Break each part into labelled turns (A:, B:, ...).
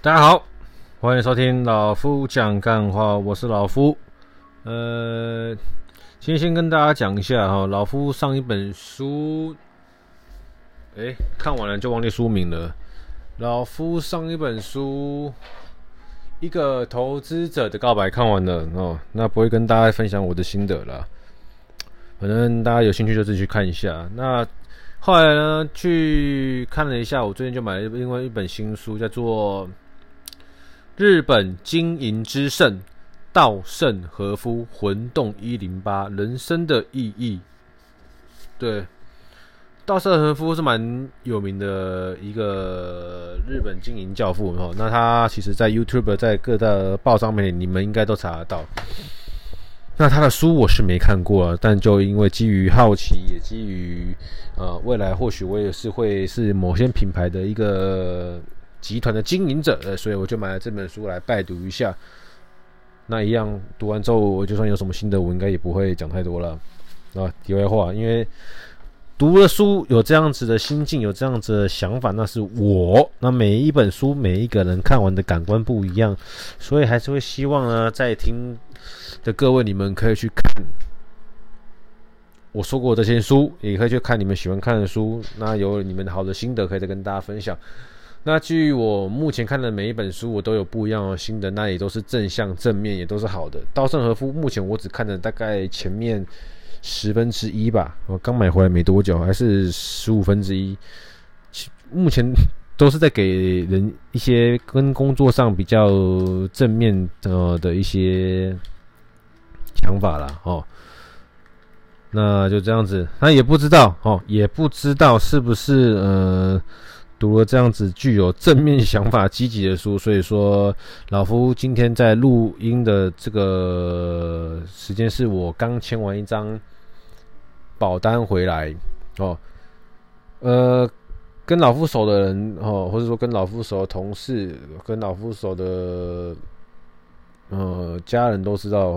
A: 大家好，欢迎收听老夫讲干话，我是老夫。呃，今天先跟大家讲一下哈，老夫上一本书，哎，看完了就忘记书名了。老夫上一本书《一个投资者的告白》看完了哦，那不会跟大家分享我的心得了，反正大家有兴趣就自己去看一下。那后来呢，去看了一下，我最近就买了另外一本新书，叫做。日本经营之圣稻盛和夫魂动一零八人生的意义。对，稻盛和夫是蛮有名的一个日本经营教父哦。那他其实，在 YouTube，在各大报上面，你们应该都查得到。那他的书我是没看过，但就因为基于好奇，也基于呃未来或许我也是会是某些品牌的一个。集团的经营者，呃，所以我就买了这本书来拜读一下。那一样读完之后，我就算有什么心得，我应该也不会讲太多了。啊，题外话，因为读了书有这样子的心境，有这样子的想法，那是我。那每一本书，每一个人看完的感官不一样，所以还是会希望呢，在听的各位，你们可以去看我说过这些书，也可以去看你们喜欢看的书。那有你们好的心得，可以再跟大家分享。那据我目前看的每一本书，我都有不一样的心得，那也都是正向正面，也都是好的。稻盛和夫目前我只看了大概前面十分之一吧，我刚买回来没多久，还是十五分之一。目前都是在给人一些跟工作上比较正面的的一些想法啦。哦。那就这样子，那也不知道哦，也不知道是不是呃。读了这样子具有正面想法、积极的书，所以说老夫今天在录音的这个时间是我刚签完一张保单回来哦。呃，跟老夫熟的人哦，或者说跟老夫熟的同事、跟老夫熟的呃家人都知道，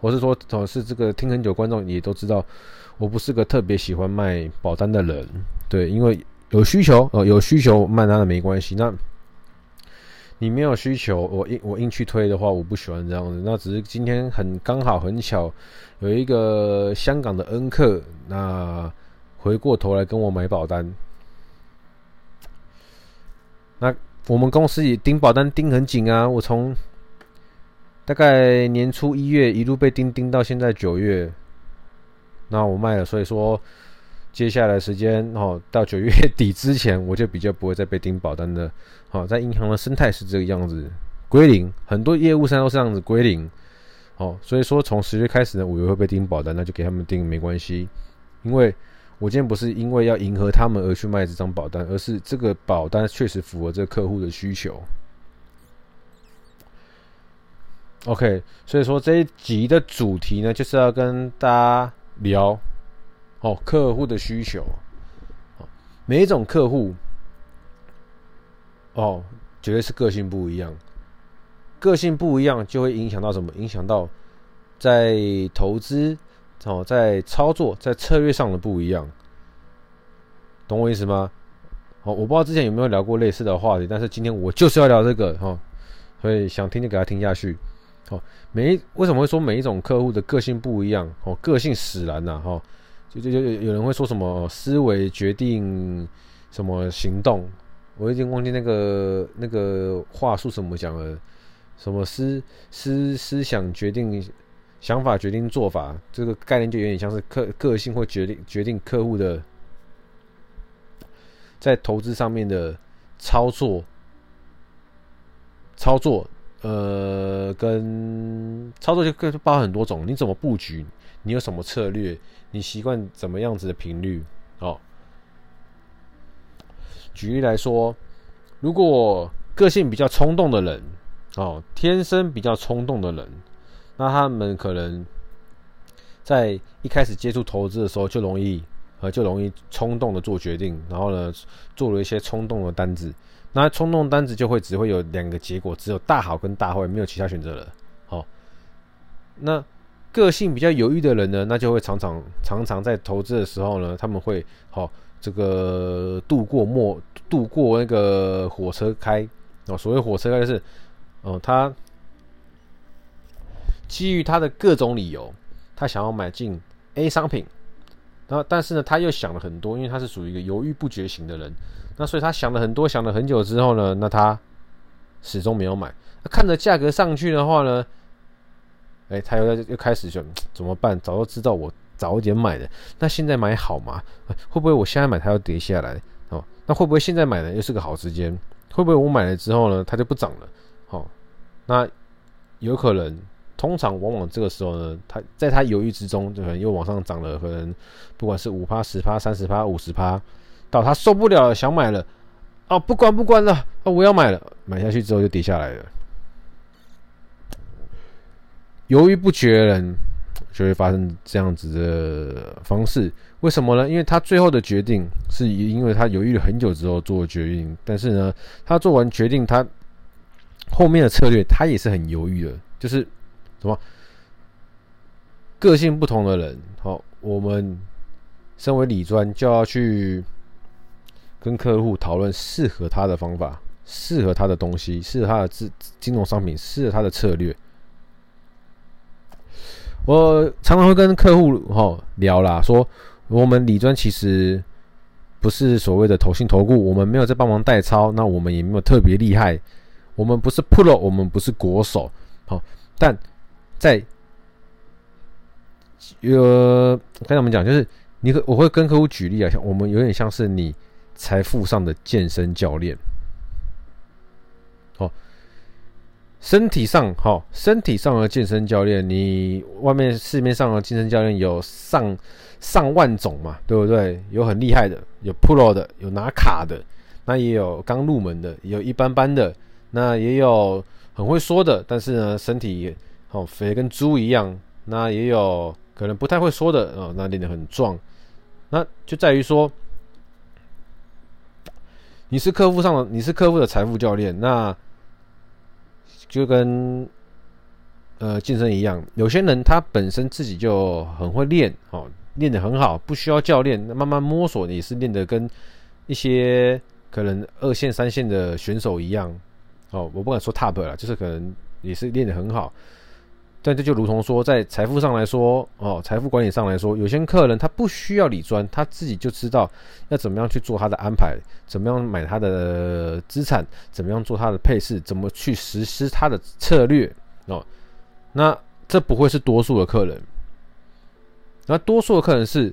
A: 或是说同事这个听很久观众也都知道，我不是个特别喜欢卖保单的人，对，因为。有需求哦，有需求卖他的没关系。那你没有需求，我硬我硬去推的话，我不喜欢这样子。那只是今天很刚好很巧，有一个香港的恩客，那回过头来跟我买保单。那我们公司也盯保单盯很紧啊，我从大概年初一月一路被盯盯到现在九月，那我卖了，所以说。接下来时间哦，到九月底之前，我就比较不会再被盯保单的。好，在银行的生态是这个样子，归零，很多业务上都是这样子归零。哦，所以说从十月开始呢，我也会被盯保单，那就给他们盯没关系，因为我今天不是因为要迎合他们而去卖这张保单，而是这个保单确实符合这个客户的需求。OK，所以说这一集的主题呢，就是要跟大家聊。哦，客户的需求，每一种客户，哦，绝对是个性不一样，个性不一样就会影响到什么？影响到在投资，哦，在操作，在策略上的不一样，懂我意思吗？哦，我不知道之前有没有聊过类似的话题，但是今天我就是要聊这个，哈，所以想听就给他听下去。哦，每一为什么会说每一种客户的个性不一样？哦，个性使然呐，哈。就就就有人会说什么思维决定什么行动，我已经忘记那个那个话术怎么讲了。什么思思思想决定想法决定做法，这个概念就有点像是个个性会决定决定客户的在投资上面的操作操作，呃，跟操作就更包含很多种，你怎么布局？你有什么策略？你习惯怎么样子的频率？哦，举例来说，如果个性比较冲动的人，哦，天生比较冲动的人，那他们可能在一开始接触投资的时候就容易，呃，就容易冲动的做决定，然后呢，做了一些冲动的单子。那冲动单子就会只会有两个结果，只有大好跟大坏，没有其他选择了。好，那。个性比较犹豫的人呢，那就会常常常常在投资的时候呢，他们会好这个度过末度过那个火车开。哦，所谓火车概念是，哦，他基于他的各种理由，他想要买进 A 商品，然后但是呢，他又想了很多，因为他是属于一个犹豫不决型的人，那所以他想了很多，想了很久之后呢，那他始终没有买。那看着价格上去的话呢，哎、他又在又开始就怎么办？早就知道我早一点买的，那现在买好吗？会不会我现在买它要跌下来？哦，那会不会现在买呢又是个好时间？会不会我买了之后呢，它就不涨了？好、哦，那有可能，通常往往这个时候呢，它在它犹豫之中，就可能又往上涨了，可能不管是五趴、十趴、三十趴、五十趴，到他受不了了，想买了，哦，不管不管了，哦，我要买了，买下去之后就跌下来了。犹豫不决的人就会发生这样子的方式，为什么呢？因为他最后的决定是因为他犹豫了很久之后做决定，但是呢，他做完决定，他后面的策略他也是很犹豫的，就是什么个性不同的人，好，我们身为理专就要去跟客户讨论适合他的方法，适合他的东西，适合他的资金融商品，适合他的策略。我常常会跟客户哈聊啦，说我们理专其实不是所谓的投信投顾，我们没有在帮忙代操，那我们也没有特别厉害，我们不是 Pro，我们不是国手，好，但在呃跟他们讲，就是你我会跟客户举例啊，像我们有点像是你财富上的健身教练，好。身体上，哈，身体上的健身教练，你外面市面上的健身教练有上上万种嘛，对不对？有很厉害的，有 Pro 的，有拿卡的，那也有刚入门的，也有一般般的，那也有很会说的，但是呢，身体好肥跟猪一样，那也有可能不太会说的、哦，那练得很壮，那就在于说，你是客户上的，你是客户的财富教练，那。就跟呃健身一样，有些人他本身自己就很会练，哦，练得很好，不需要教练，慢慢摸索也是练得跟一些可能二线、三线的选手一样，哦，我不敢说 top 了，就是可能也是练得很好。但这就如同说，在财富上来说，哦，财富管理上来说，有些客人他不需要理专，他自己就知道要怎么样去做他的安排，怎么样买他的资产，怎么样做他的配置，怎么去实施他的策略，哦，那这不会是多数的客人，那多数的客人是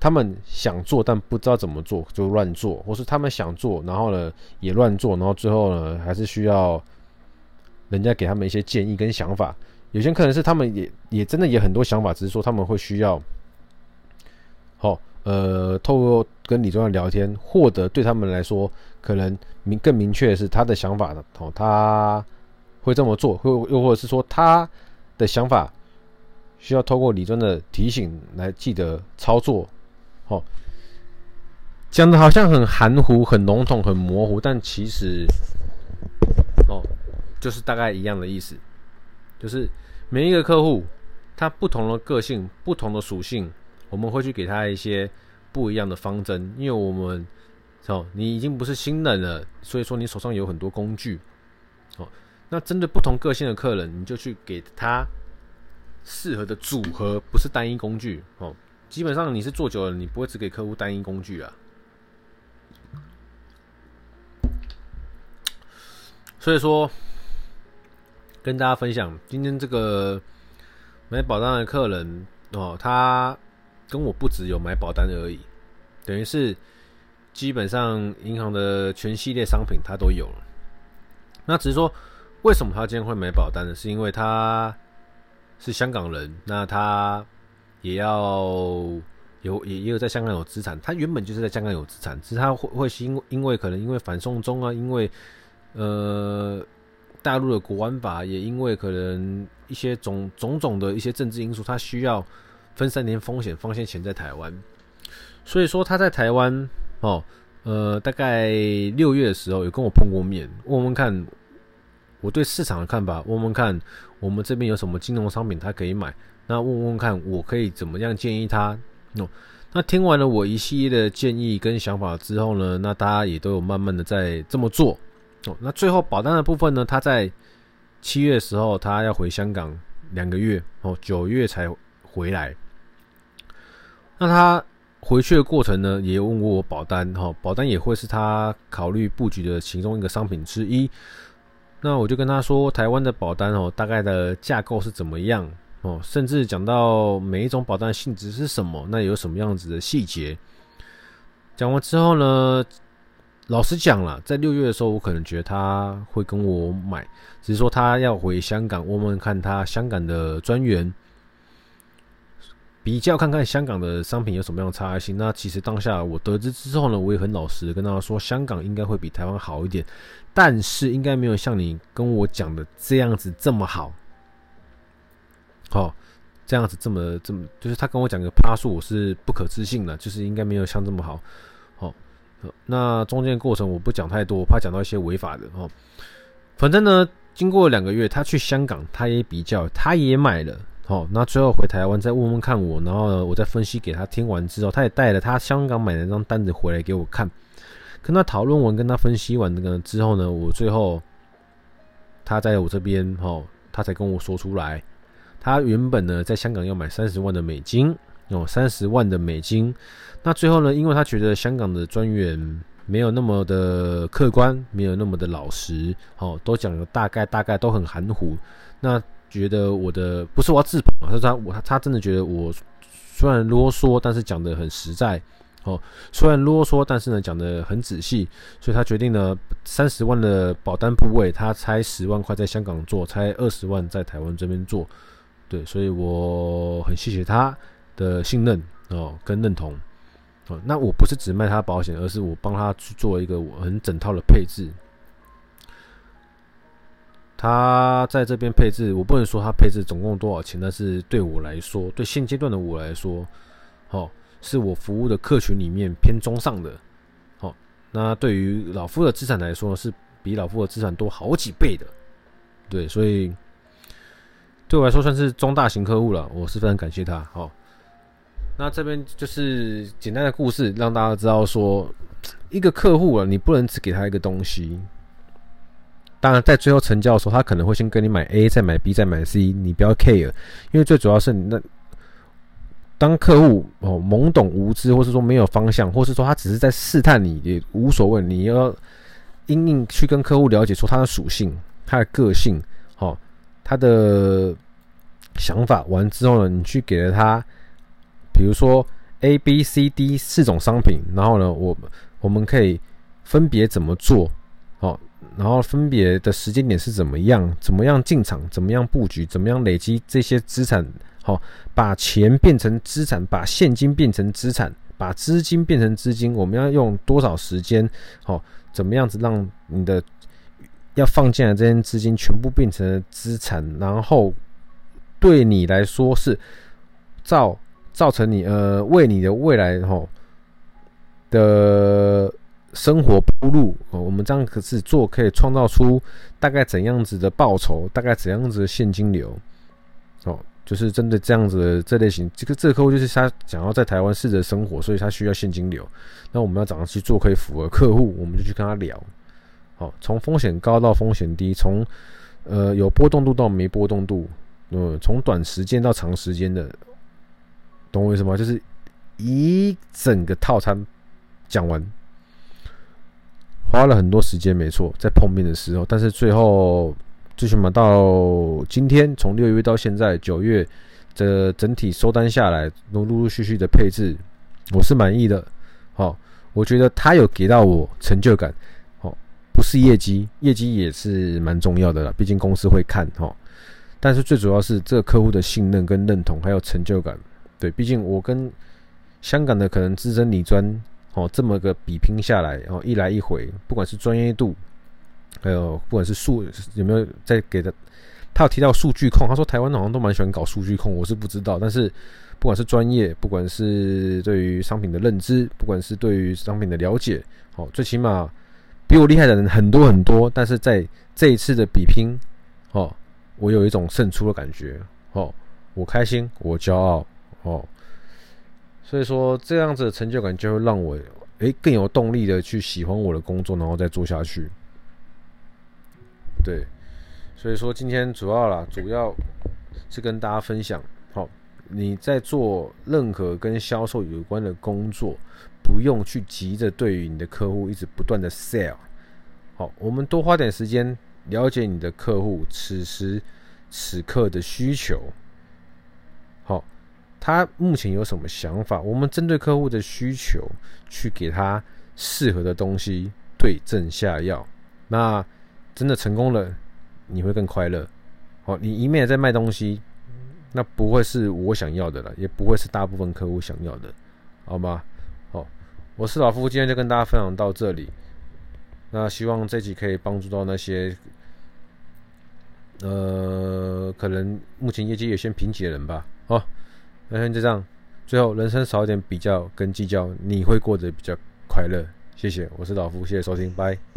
A: 他们想做但不知道怎么做就乱做，或是他们想做，然后呢也乱做，然后最后呢还是需要人家给他们一些建议跟想法。有些客人是他们也也真的也很多想法，只是说他们会需要，好呃，透过跟李专的聊天，获得对他们来说可能明更明确的是他的想法的哦，他会这么做，会又或者是说他的想法需要透过李专的提醒来记得操作，好，讲的好像很含糊、很笼统、很模糊，但其实哦，就是大概一样的意思，就是。每一个客户，他不同的个性、不同的属性，我们会去给他一些不一样的方针。因为我们，哦，你已经不是新人了，所以说你手上有很多工具，哦，那针对不同个性的客人，你就去给他适合的组合，不是单一工具。哦，基本上你是做久了，你不会只给客户单一工具啊。所以说。跟大家分享，今天这个买保单的客人哦，他跟我不只有买保单而已，等于是基本上银行的全系列商品他都有了。那只是说，为什么他今天会买保单呢？是因为他是香港人，那他也要有也也有在香港有资产，他原本就是在香港有资产，只是他会会是因因为可能因为反送中啊，因为呃。大陆的国安法也因为可能一些种种种的一些政治因素，他需要分散点风险，放些钱在台湾。所以说他在台湾哦，呃，大概六月的时候有跟我碰过面，问问看我对市场的看法，问问看我们这边有什么金融商品他可以买，那问问看我可以怎么样建议他。哦，那听完了我一系列的建议跟想法之后呢，那大家也都有慢慢的在这么做。那最后保单的部分呢，他在七月的时候他要回香港两个月哦，九月才回来。那他回去的过程呢，也问过我保单哈，保单也会是他考虑布局的其中一个商品之一。那我就跟他说，台湾的保单哦，大概的架构是怎么样哦，甚至讲到每一种保单性质是什么，那有什么样子的细节。讲完之后呢，老实讲了，在六月的时候，我可能觉得他会跟我买，只是说他要回香港，问问看他香港的专员。比较看看香港的商品有什么样的差异性。那其实当下我得知之后呢，我也很老实的跟他说，香港应该会比台湾好一点，但是应该没有像你跟我讲的这样子这么好。好，这样子这么这么，就是他跟我讲个趴数，我是不可置信的，就是应该没有像这么好。那中间过程我不讲太多，我怕讲到一些违法的哦。反正呢，经过两个月，他去香港，他也比较，他也买了。哦，那最后回台湾再问问看我，然后呢，我再分析给他听完之后，他也带了他香港买的那张单子回来给我看，跟他讨论完，跟他分析完那个之后呢，我最后他在我这边，哦，他才跟我说出来，他原本呢在香港要买三十万的美金，哦，三十万的美金，那最后呢，因为他觉得香港的专员没有那么的客观，没有那么的老实，哦，都讲的大概大概都很含糊，那。觉得我的不是我要自捧啊，他说他我他真的觉得我虽然啰嗦，但是讲得很实在哦。虽然啰嗦，但是呢讲得很仔细，所以他决定了三十万的保单部位，他拆十万块在香港做，拆二十万在台湾这边做。对，所以我很谢谢他的信任哦跟认同哦。那我不是只卖他保险，而是我帮他去做一个我很整套的配置。他在这边配置，我不能说他配置总共多少钱，但是对我来说，对现阶段的我来说，哦，是我服务的客群里面偏中上的，哦，那对于老夫的资产来说，是比老夫的资产多好几倍的，对，所以对我来说算是中大型客户了，我是非常感谢他。好，那这边就是简单的故事，让大家知道说，一个客户啊，你不能只给他一个东西。当然，在最后成交的时候，他可能会先跟你买 A，再买 B，再买 C，你不要 care，因为最主要是你那当客户哦懵懂无知，或是说没有方向，或是说他只是在试探你，也无所谓。你要硬硬去跟客户了解出他的属性、他的个性，好，他的想法完之后呢，你去给了他，比如说 A、B、C、D 四种商品，然后呢，我我们可以分别怎么做，好。然后分别的时间点是怎么样？怎么样进场？怎么样布局？怎么样累积这些资产？好，把钱变成资产，把现金变成资产，把资金变成资金。我们要用多少时间？好，怎么样子让你的要放进来这些资金全部变成资产？然后对你来说是造造成你呃为你的未来哈的。生活铺路哦，我们这样可是做，可以创造出大概怎样子的报酬，大概怎样子的现金流哦，就是针对这样子的这类型，这个这个客户就是他想要在台湾试着生活，所以他需要现金流。那我们要怎样去做可以符合客户，我们就去跟他聊。好，从风险高到风险低，从呃有波动度到没波动度，嗯，从短时间到长时间的，懂我意思吗？就是一整个套餐讲完。花了很多时间，没错，在碰面的时候，但是最后最起码到今天，从六月到现在九月，这整体收单下来，陆陆续续的配置，我是满意的。好，我觉得他有给到我成就感。好，不是业绩，业绩也是蛮重要的啦，毕竟公司会看哈。但是最主要是这个客户的信任跟认同，还有成就感。对，毕竟我跟香港的可能资深理专。哦，这么个比拼下来，哦，一来一回，不管是专业度，还有不管是数有没有在给的，他有提到数据控，他说台湾好像都蛮喜欢搞数据控，我是不知道，但是不管是专业，不管是对于商品的认知，不管是对于商品的了解，哦，最起码比我厉害的人很多很多，但是在这一次的比拼，哦，我有一种胜出的感觉，哦，我开心，我骄傲，哦。所以说，这样子的成就感就会让我诶更有动力的去喜欢我的工作，然后再做下去。对，所以说今天主要啦，主要是跟大家分享，好，你在做任何跟销售有关的工作，不用去急着对于你的客户一直不断的 sell，好，我们多花点时间了解你的客户此时此刻的需求，好，他目前有什么想法，我们针对客户的需求去给他适合的东西，对症下药，那。真的成功了，你会更快乐。好，你一面在卖东西，那不会是我想要的了，也不会是大部分客户想要的，好吗？好，我是老夫，今天就跟大家分享到这里。那希望这集可以帮助到那些，呃，可能目前业绩有些瓶颈的人吧。好，人生就这样。最后，人生少一点比较跟计较，你会过得比较快乐。谢谢，我是老夫，谢谢收听，拜。